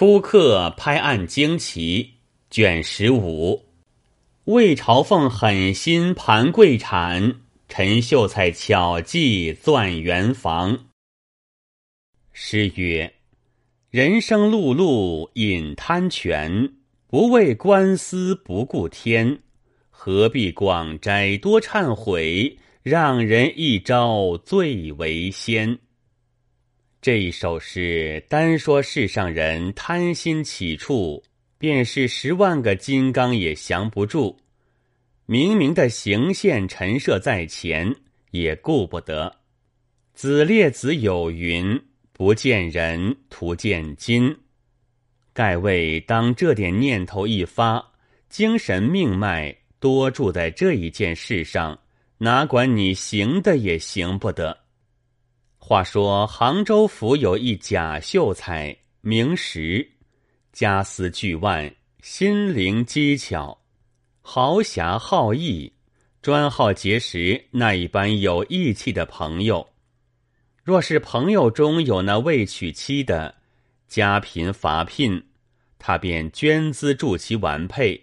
初刻拍案惊奇，卷十五。魏朝凤狠心盘贵产，陈秀才巧计钻圆房。诗曰：“人生碌碌饮贪泉，不为官司不顾天。何必广斋多忏悔，让人一朝醉为先。”这一首诗单说世上人贪心起处，便是十万个金刚也降不住。明明的行宪陈设在前，也顾不得。子列子有云：“不见人，徒见金。”盖为当这点念头一发，精神命脉多住在这一件事上，哪管你行的也行不得。话说杭州府有一贾秀才，名实，家私巨万，心灵机巧，豪侠好义，专好结识那一般有义气的朋友。若是朋友中有那未娶妻的，家贫乏聘，他便捐资助其完配；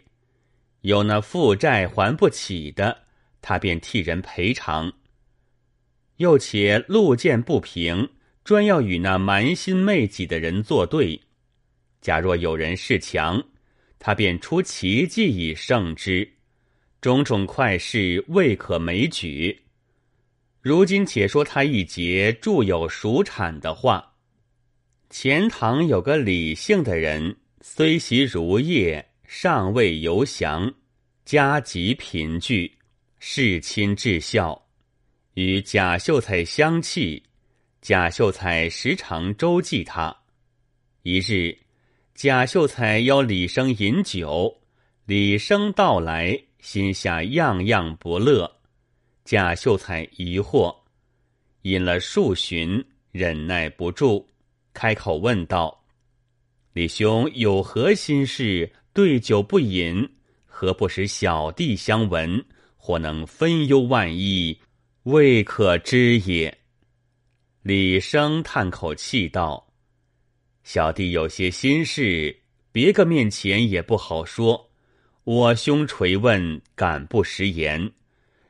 有那负债还不起的，他便替人赔偿。又且路见不平，专要与那蛮心昧己的人作对。假若有人恃强，他便出奇计以胜之。种种快事未可枚举。如今且说他一节著有熟产的话：钱塘有个李姓的人，虽习儒业，尚未游降，家极贫窭，世亲至孝。与贾秀才相契，贾秀才时常周济他。一日，贾秀才邀李生饮酒，李生到来，心下样样不乐。贾秀才疑惑，饮了数巡，忍耐不住，开口问道：“李兄有何心事？对酒不饮，何不使小弟相闻，或能分忧万一？”未可知也。李生叹口气道：“小弟有些心事，别个面前也不好说。我兄垂问，敢不食言。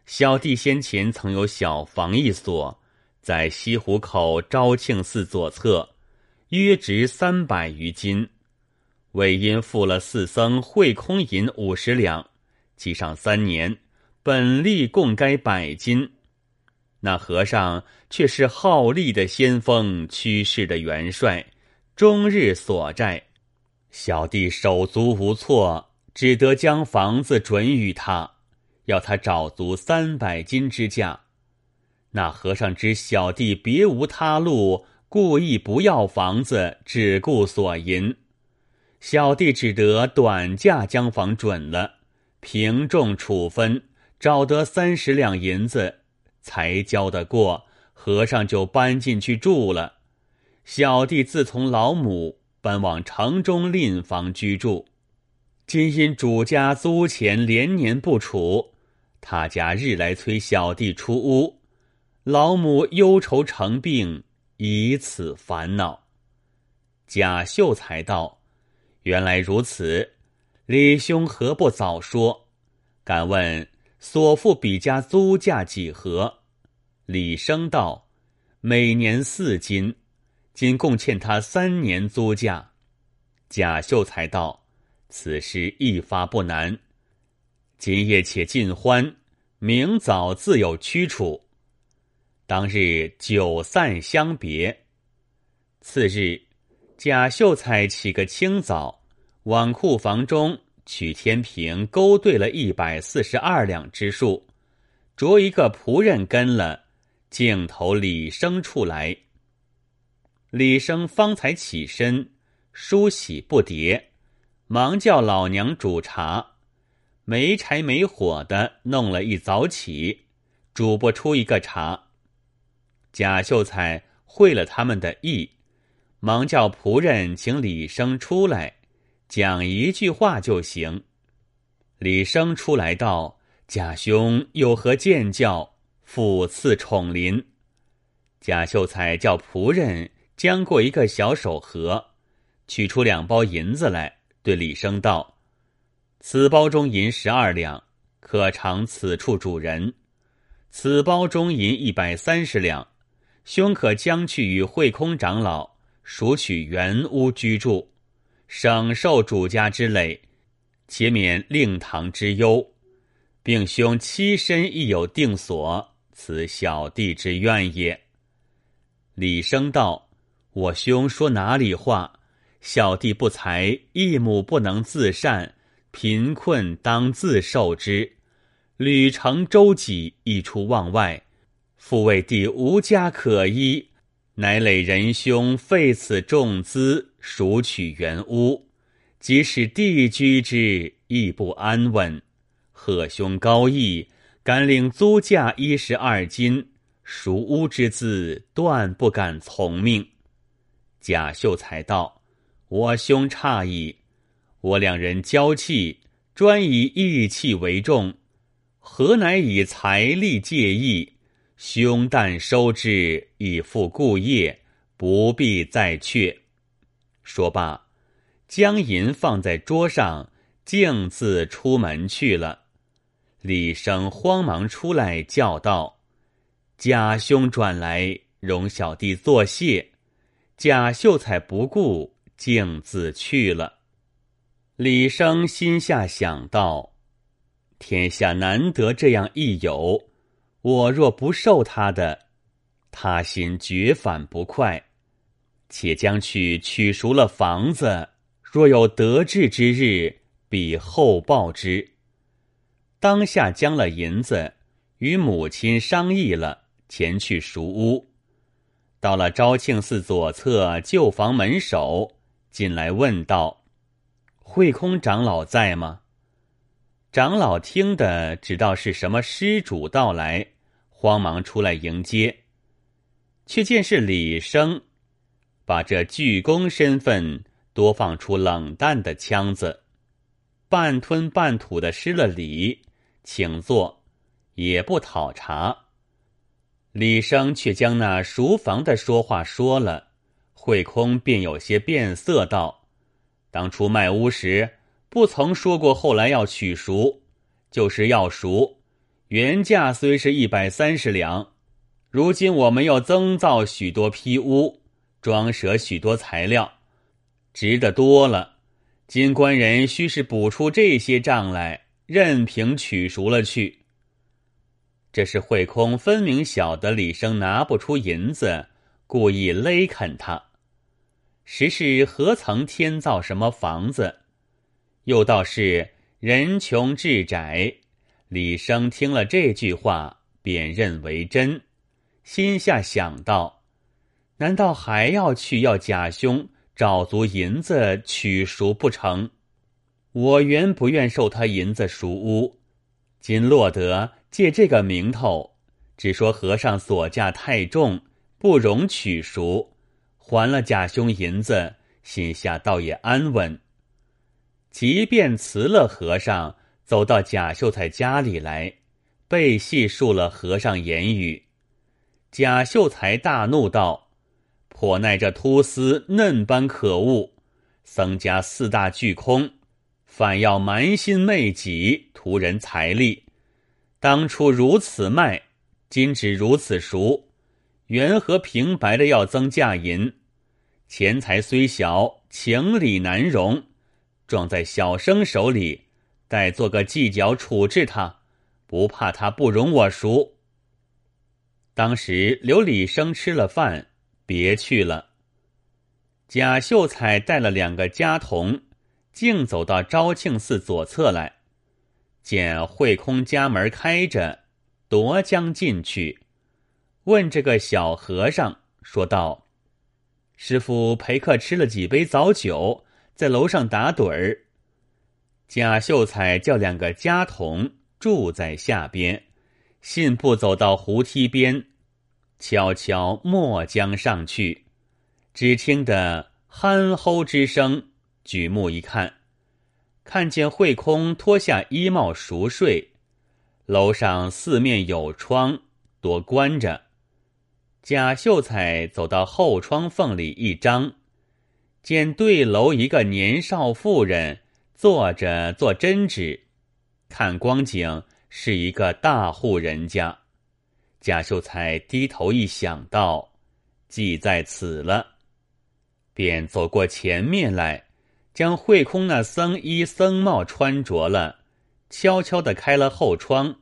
小弟先前曾有小房一所，在西湖口昭庆寺左侧，约值三百余金。为因付了四僧会空银五十两，积上三年，本利共该百金。”那和尚却是好利的先锋，驱势的元帅，终日所债，小弟手足无措，只得将房子准与他，要他找足三百金之价。那和尚知小弟别无他路，故意不要房子，只顾索银。小弟只得短价将房准了，平重处分，找得三十两银子。才交得过，和尚就搬进去住了。小弟自从老母搬往城中另房居住，今因主家租钱连年不处，他家日来催小弟出屋，老母忧愁成病，以此烦恼。贾秀才道：“原来如此，李兄何不早说？敢问所付比家租价几何？”李生道：“每年四金，今共欠他三年租价。”贾秀才道：“此事一发不难，今夜且尽欢，明早自有驱处。”当日酒散相别。次日，贾秀才起个清早，往库房中取天平勾兑了一百四十二两之数，着一个仆人跟了。镜头李生处来，李生方才起身，梳洗不迭，忙叫老娘煮茶，没柴没火的弄了一早起，煮不出一个茶。贾秀才会了他们的意，忙叫仆人请李生出来，讲一句话就行。李生出来道：“贾兄有何见教？”复赐宠临，贾秀才叫仆人将过一个小手盒，取出两包银子来，对李生道：“此包中银十二两，可偿此处主人；此包中银一百三十两，兄可将去与慧空长老赎取原屋居住，省受主家之累，且免令堂之忧。并兄妻身亦有定所，此小弟之愿也。”李生道：“我兄说哪里话？小弟不才，一母不能自善，贫困当自受之。旅程周己，一出望外，父为弟无家可依，乃累仁兄费此重资赎取原屋，即使地居之，亦不安稳。贺兄高义，敢领租价一十二金。”赎屋之字，断不敢从命。贾秀才道：“我兄诧异，我两人交气，专以义气为重，何乃以财力借义？兄但收之，以复故业，不必再却。”说罢，将银放在桌上，径自出门去了。李生慌忙出来叫道。贾兄转来，容小弟作谢。贾秀才不顾，径自去了。李生心下想到：天下难得这样一友，我若不受他的，他心绝反不快。且将去取赎了房子，若有得志之日，必厚报之。当下将了银子，与母亲商议了。前去赎屋，到了昭庆寺左侧旧房门首，进来问道：“慧空长老在吗？”长老听得知道是什么施主到来，慌忙出来迎接，却见是李生，把这巨公身份多放出冷淡的腔子，半吞半吐的施了礼，请坐，也不讨茶。李生却将那熟房的说话说了，慧空便有些变色，道：“当初卖屋时，不曾说过后来要取赎，就是要赎，原价虽是一百三十两，如今我们又增造许多批屋，装舍许多材料，值得多了。金官人须是补出这些账来，任凭取赎了去。”这是慧空分明晓得李生拿不出银子，故意勒肯他。实是何曾天造什么房子？又道是人穷志窄。李生听了这句话，便认为真，心下想到：难道还要去要贾兄找足银子取赎不成？我原不愿受他银子赎屋，今落得。借这个名头，只说和尚所价太重，不容取赎，还了贾兄银子，心下倒也安稳。即便辞了和尚，走到贾秀才家里来，被细述了和尚言语。贾秀才大怒道：“颇耐这秃丝嫩般可恶，僧家四大俱空，反要蛮心昧己，图人财力。”当初如此卖，今只如此熟，缘何平白的要增价银？钱财虽小，情理难容，撞在小生手里，待做个计较处置他，不怕他不容我赎。当时刘李生吃了饭，别去了。贾秀才带了两个家童，径走到昭庆寺左侧来。见慧空家门开着，夺将进去，问这个小和尚说道：“师傅陪客吃了几杯早酒，在楼上打盹儿。”贾秀才叫两个家童住在下边，信步走到湖梯边，悄悄莫将上去，只听得鼾吼之声，举目一看。看见慧空脱下衣帽熟睡，楼上四面有窗，多关着。贾秀才走到后窗缝里一张，见对楼一个年少妇人坐着做针纸，看光景是一个大户人家。贾秀才低头一想到，计在此了，便走过前面来，将慧空那僧衣僧帽穿着了，悄悄的开了后窗，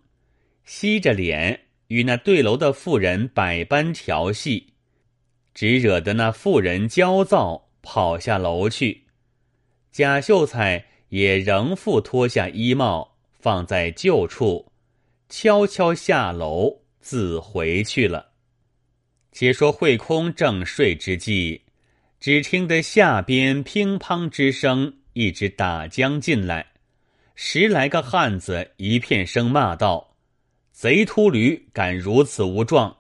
吸着脸与那对楼的妇人百般调戏，只惹得那妇人焦躁，跑下楼去。贾秀才也仍复脱下衣帽，放在旧处，悄悄下楼。自回去了。且说慧空正睡之际，只听得下边乒乓之声，一直打将进来。十来个汉子一片声骂道：“贼秃驴，敢如此无状，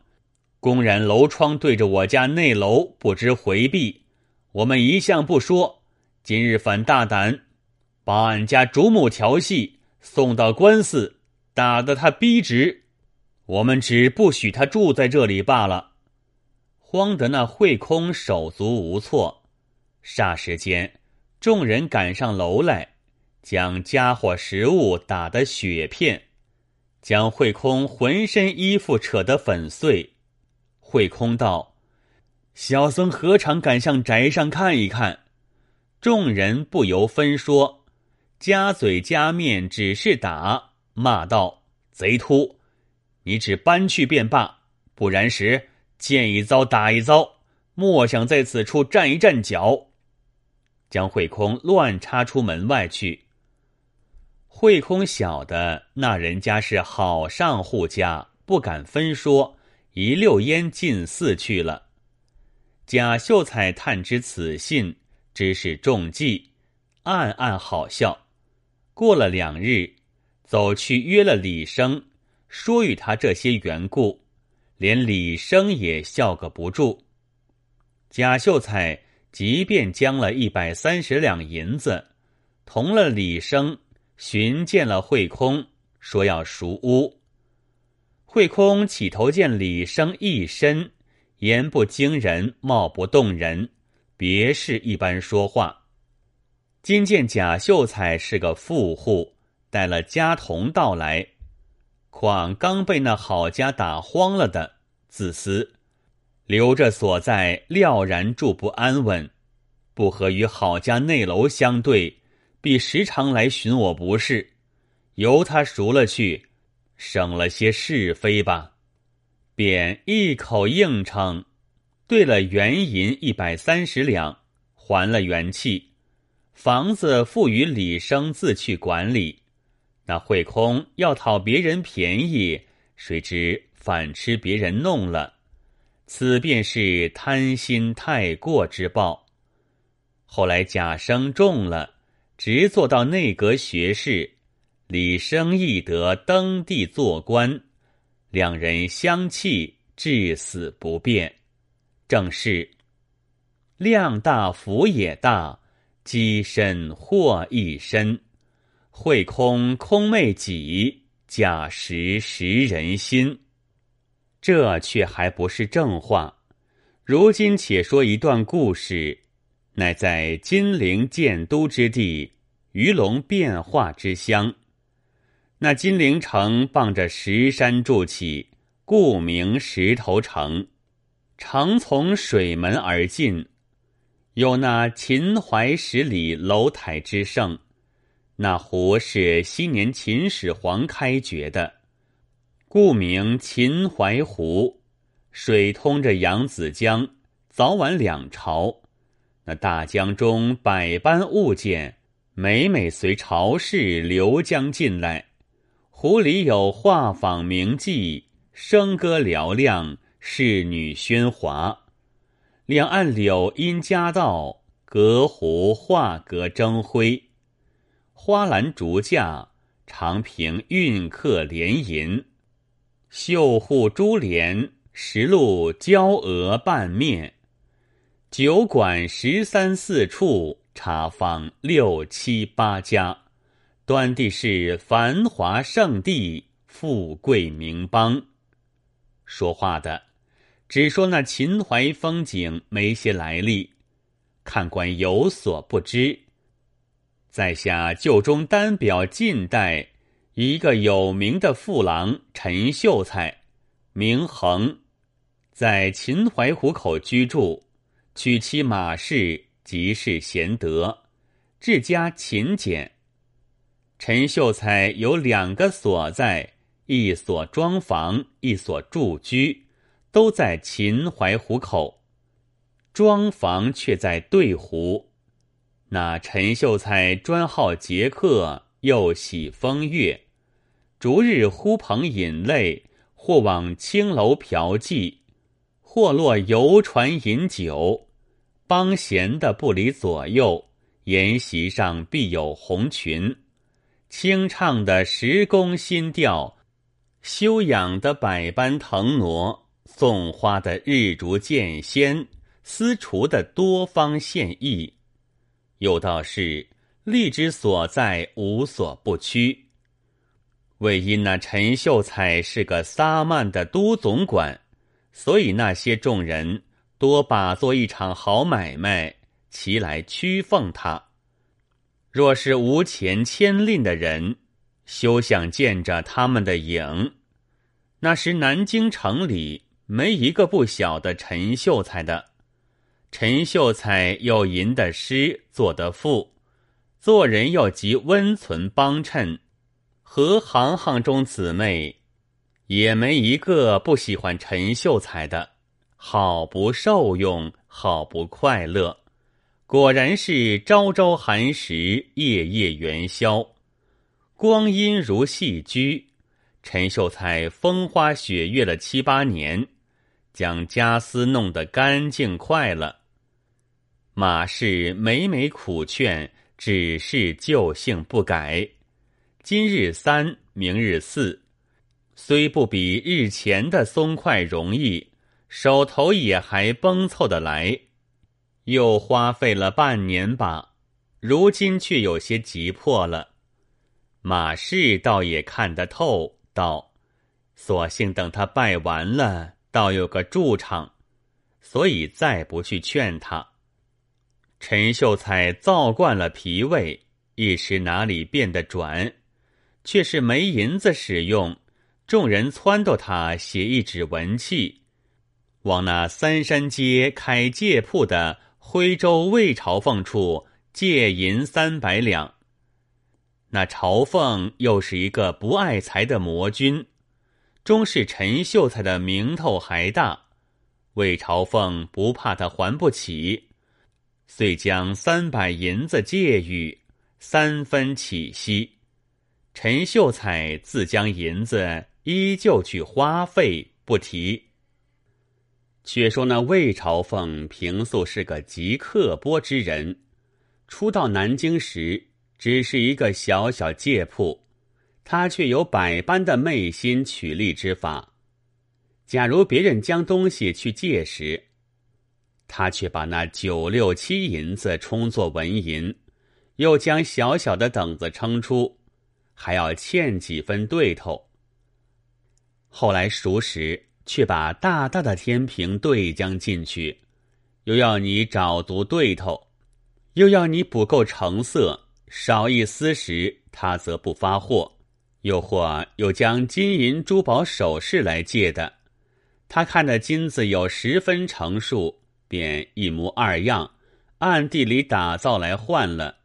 公然楼窗对着我家内楼，不知回避。我们一向不说，今日反大胆，把俺家主母调戏，送到官司，打得他逼直。”我们只不许他住在这里罢了。慌得那慧空手足无措。霎时间，众人赶上楼来，将家伙食物打得血片，将慧空浑身衣服扯得粉碎。慧空道：“小僧何尝敢向宅上看一看？”众人不由分说，夹嘴夹面，只是打骂道：“贼秃！”你只搬去便罢，不然时见一遭打一遭，莫想在此处站一站脚。将慧空乱插出门外去。慧空晓得那人家是好上户家，不敢分说，一溜烟进寺去了。贾秀才探知此信，知是中计，暗暗好笑。过了两日，走去约了李生。说与他这些缘故，连李生也笑个不住。贾秀才即便将了一百三十两银子，同了李生寻见了慧空，说要赎屋。慧空起头见李生一身言不惊人，貌不动人，别是一般说话。今见贾秀才是个富户，带了家童到来。况刚被那郝家打荒了的，自私，留着所在，料然住不安稳，不和与郝家内楼相对，必时常来寻我不是。由他赎了去，省了些是非吧。便一口应承，兑了原银一百三十两，还了元气，房子付与李生自去管理。那慧空要讨别人便宜，谁知反吃别人弄了，此便是贪心太过之报。后来贾生中了，直做到内阁学士，李生亦得登第做官，两人相弃，至死不变。正是量大福也大，积身祸亦深。会空空昧己，假实识人心。这却还不是正话。如今且说一段故事，乃在金陵建都之地，鱼龙变化之乡。那金陵城傍着石山筑起，故名石头城。城从水门而进，有那秦淮十里楼台之盛。那湖是昔年秦始皇开掘的，故名秦淮湖。水通着扬子江，早晚两潮。那大江中百般物件，每每随潮势流江进来。湖里有画舫名妓，笙歌嘹亮，侍女喧哗。两岸柳荫夹道，隔湖画阁争辉。花篮竹架，长屏韵客连吟；绣户珠帘，石路娇娥半面。酒馆十三四处，茶坊六七八家，端地是繁华盛地，富贵名邦。说话的，只说那秦淮风景没些来历。看官有所不知。在下旧中单表近代一个有名的富郎陈秀才，名衡，在秦淮湖口居住，娶妻马氏，极是贤德，治家勤俭。陈秀才有两个所在，一所庄房，一所住居，都在秦淮湖口，庄房却在对湖。那陈秀才专好节客，又喜风月，逐日呼朋引类，或往青楼嫖妓，或落游船饮酒。帮闲的不离左右，筵席上必有红裙，清唱的十宫新调，修养的百般腾挪，送花的日烛见仙，私厨的多方献艺。有道是利之所在，无所不趋。为因那陈秀才是个撒漫的都总管，所以那些众人多把做一场好买卖，齐来屈奉他。若是无钱牵令的人，休想见着他们的影。那时南京城里没一个不晓得陈秀才的。陈秀才又吟的诗，作的赋，做人又极温存帮衬，和行行中姊妹也没一个不喜欢陈秀才的，好不受用，好不快乐。果然是朝朝寒食，夜夜元宵，光阴如戏居。陈秀才风花雪月了七八年，将家私弄得干净快了。马氏每每苦劝，只是旧性不改。今日三，明日四，虽不比日前的松快容易，手头也还绷凑得来。又花费了半年吧，如今却有些急迫了。马氏倒也看得透，道：索性等他拜完了，倒有个驻场，所以再不去劝他。陈秀才造惯了脾胃，一时哪里变得转？却是没银子使用，众人撺掇他写一纸文契，往那三山街开借铺的徽州魏朝凤处借银三百两。那朝凤又是一个不爱财的魔君，终是陈秀才的名头还大，魏朝凤不怕他还不起。遂将三百银子借与，三分起息。陈秀才自将银子依旧去花费，不提。却说那魏朝凤平素是个极刻薄之人，初到南京时只是一个小小借铺，他却有百般的昧心取利之法。假如别人将东西去借时，他却把那九六七银子充作文银，又将小小的等子称出，还要欠几分对头。后来熟时，却把大大的天平对将进去，又要你找足对头，又要你补够成色，少一丝时，他则不发货；又或又将金银珠宝首饰来借的，他看的金子有十分成数。便一模二样，暗地里打造来换了，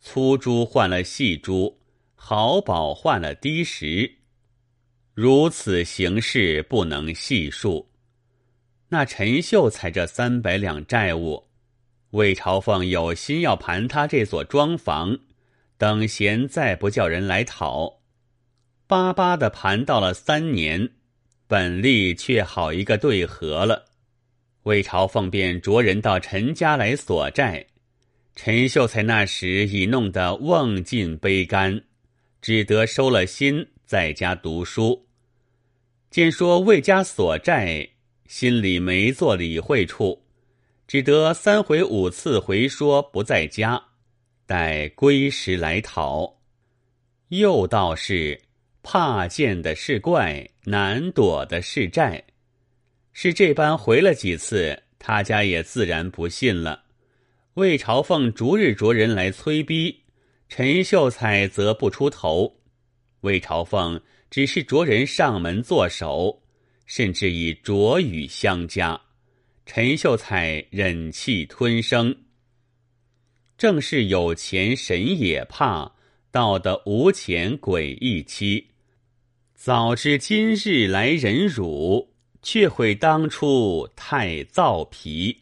粗珠换了细珠，好宝换了低石，如此形式不能细数。那陈秀才这三百两债务，魏朝凤有心要盘他这所庄房，等闲再不叫人来讨，巴巴的盘到了三年，本利却好一个对合了。魏朝奉便着人到陈家来索债，陈秀才那时已弄得瓮尽杯干，只得收了心，在家读书。见说魏家索债，心里没做理会处，只得三回五次回说不在家，待归时来讨。又道是怕见的是怪，难躲的是债。是这般回了几次，他家也自然不信了。魏朝凤逐日着人来催逼，陈秀才则不出头。魏朝凤只是着人上门做手，甚至以浊语相加。陈秀才忍气吞声。正是有钱神也怕，道得无钱鬼亦欺。早知今日来忍辱，却悔当初太躁皮。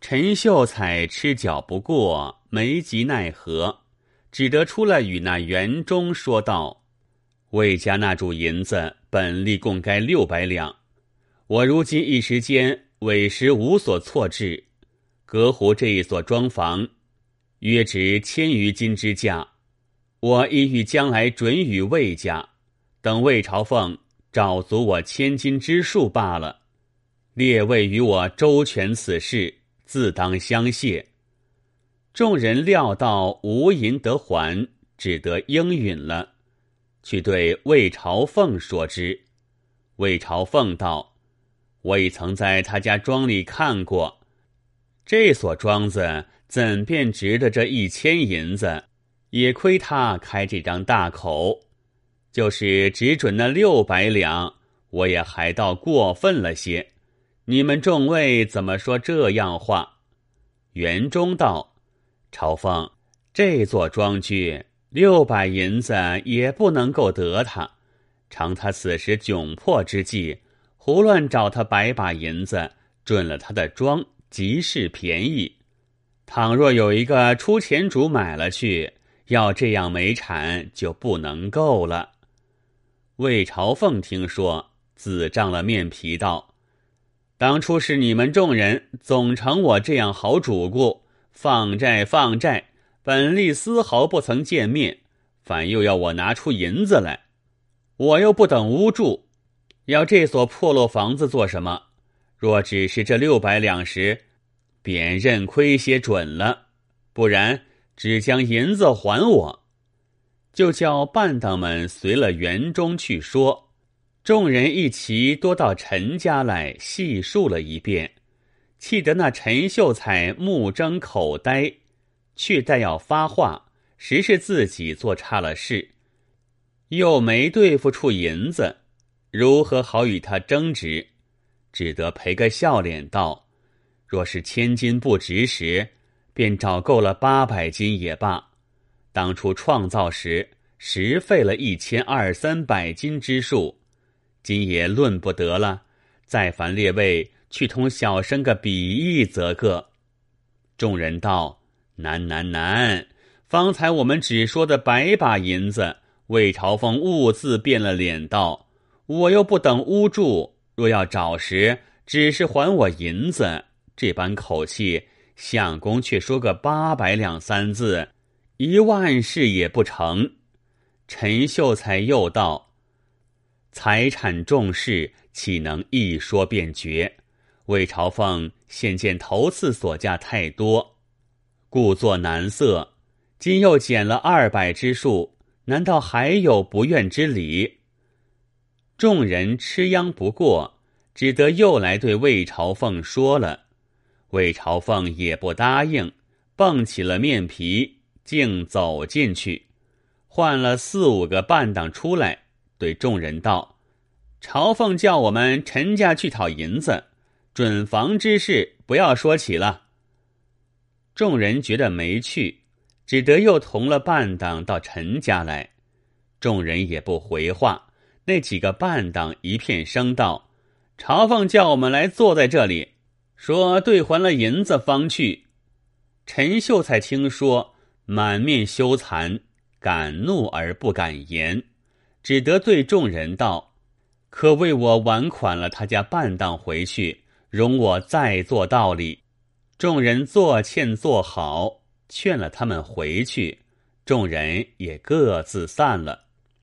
陈秀才吃脚不过，没及奈何，只得出来与那园中说道：“魏家那主银子本利共该六百两，我如今一时间委实无所措置。隔湖这一所庄房，约值千余金之价，我意欲将来准与魏家，等魏朝凤找足我千金之数罢了。列位与我周全此事。”自当相谢。众人料到无银得还，只得应允了，去对魏朝凤说之。魏朝凤道：“我已曾在他家庄里看过，这所庄子怎便值得这一千银子？也亏他开这张大口，就是只准那六百两，我也还倒过分了些。”你们众位怎么说这样话？园中道：“朝奉，这座庄具六百银子也不能够得他。尝他此时窘迫之际，胡乱找他百把银子，准了他的庄，极是便宜。倘若有一个出钱主买了去，要这样没产，就不能够了。”魏朝凤听说，自涨了面皮道。当初是你们众人总承我这样好主顾，放债放债，本利丝毫不曾见面，反又要我拿出银子来，我又不等屋住，要这所破落房子做什么？若只是这六百两时，便认亏些准了；不然，只将银子还我，就叫伴当们随了园中去说。众人一齐多到陈家来细述了一遍，气得那陈秀才目睁口呆，却待要发话，实是自己做差了事，又没对付出银子，如何好与他争执？只得赔个笑脸道：“若是千金不值时，便找够了八百金也罢。当初创造时，实费了一千二三百金之数。”今也论不得了，再烦列位去同小生个比翼则个。众人道：“难难难！方才我们只说的百把银子，魏朝凤兀自变了脸道：我又不等屋住，若要找时，只是还我银子。这般口气，相公却说个八百两三字，一万事也不成。”陈秀才又道。财产重事，岂能一说便决？魏朝凤现见头次所价太多，故作难色。今又减了二百之数，难道还有不愿之理？众人吃央不过，只得又来对魏朝凤说了。魏朝凤也不答应，蹦起了面皮，竟走进去，换了四五个伴当出来。对众人道：“朝奉叫我们陈家去讨银子，准房之事不要说起了。”众人觉得没趣，只得又同了伴当到陈家来。众人也不回话。那几个伴当一片声道：“朝奉叫我们来坐在这里，说兑还了银子方去。”陈秀才听说，满面羞惭，敢怒而不敢言。只得对众人道：“可为我挽款了他家半当回去，容我再做道理。”众人作欠做好，劝了他们回去，众人也各自散了。